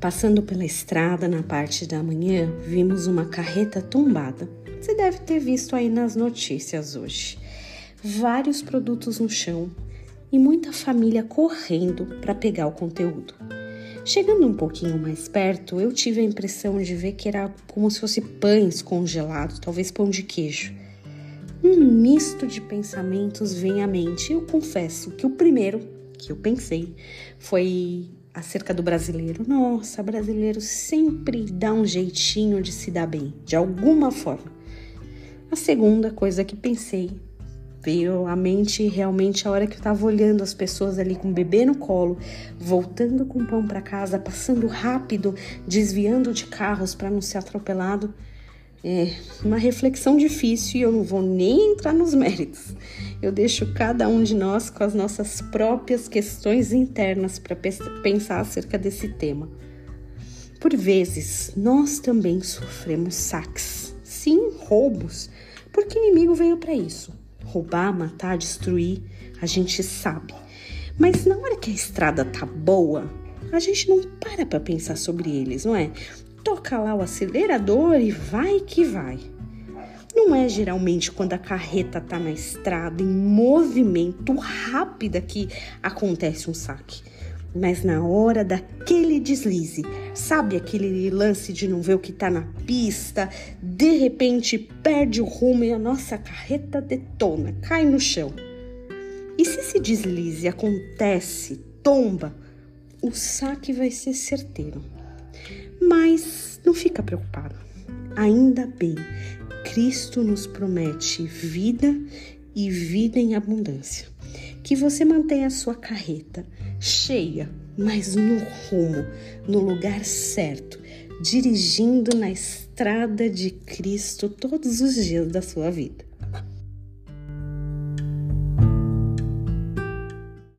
Passando pela estrada na parte da manhã, vimos uma carreta tombada. Você deve ter visto aí nas notícias hoje. Vários produtos no chão e muita família correndo para pegar o conteúdo. Chegando um pouquinho mais perto, eu tive a impressão de ver que era como se fosse pães congelados, talvez pão de queijo. Um misto de pensamentos vem à mente. Eu confesso que o primeiro que eu pensei foi acerca do brasileiro. Nossa, brasileiro sempre dá um jeitinho de se dar bem, de alguma forma. A segunda coisa que pensei veio à mente realmente a hora que eu tava olhando as pessoas ali com o bebê no colo, voltando com o pão para casa, passando rápido, desviando de carros para não ser atropelado. É uma reflexão difícil e eu não vou nem entrar nos méritos. Eu deixo cada um de nós com as nossas próprias questões internas para pensar acerca desse tema. Por vezes, nós também sofremos saques, sim, roubos, porque o inimigo veio para isso roubar, matar, destruir, a gente sabe. Mas na hora que a estrada tá boa, a gente não para para pensar sobre eles, não é? Toca lá o acelerador e vai que vai. Não é geralmente quando a carreta tá na estrada em movimento rápida que acontece um saque mas na hora daquele deslize, sabe aquele lance de não ver o que tá na pista, de repente perde o rumo e a nossa carreta detona, cai no chão. E se esse deslize acontece, tomba, o saque vai ser certeiro. Mas não fica preocupado. Ainda bem, Cristo nos promete vida e vida em abundância. Que você mantenha a sua carreta cheia, mas no rumo, no lugar certo, dirigindo na estrada de Cristo todos os dias da sua vida.